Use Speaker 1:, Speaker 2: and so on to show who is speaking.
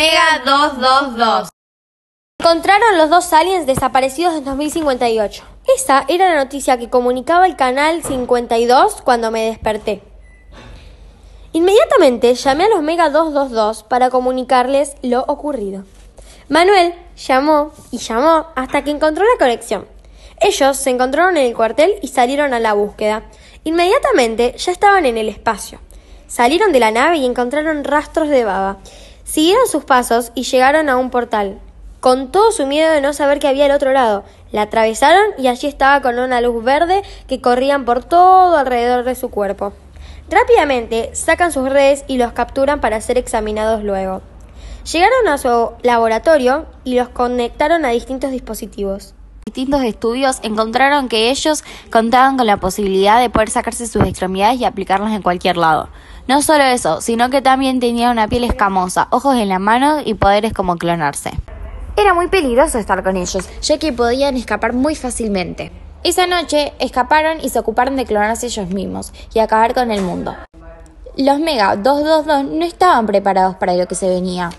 Speaker 1: Mega 222.
Speaker 2: Encontraron los dos aliens desaparecidos en 2058. Esa era la noticia que comunicaba el canal 52 cuando me desperté. Inmediatamente llamé a los Mega 222 para comunicarles lo ocurrido. Manuel llamó y llamó hasta que encontró la conexión. Ellos se encontraron en el cuartel y salieron a la búsqueda. Inmediatamente ya estaban en el espacio. Salieron de la nave y encontraron rastros de baba. Siguieron sus pasos y llegaron a un portal. Con todo su miedo de no saber qué había al otro lado, la atravesaron y allí estaba con una luz verde que corrían por todo alrededor de su cuerpo. Rápidamente sacan sus redes y los capturan para ser examinados luego. Llegaron a su laboratorio y los conectaron a distintos dispositivos.
Speaker 3: Distintos estudios encontraron que ellos contaban con la posibilidad de poder sacarse sus extremidades y aplicarlas en cualquier lado. No solo eso, sino que también tenían una piel escamosa, ojos en la mano y poderes como clonarse.
Speaker 4: Era muy peligroso estar con ellos, ya que podían escapar muy fácilmente. Esa noche escaparon y se ocuparon de clonarse ellos mismos y acabar con el mundo. Los Mega 222 no estaban preparados para lo que se venía.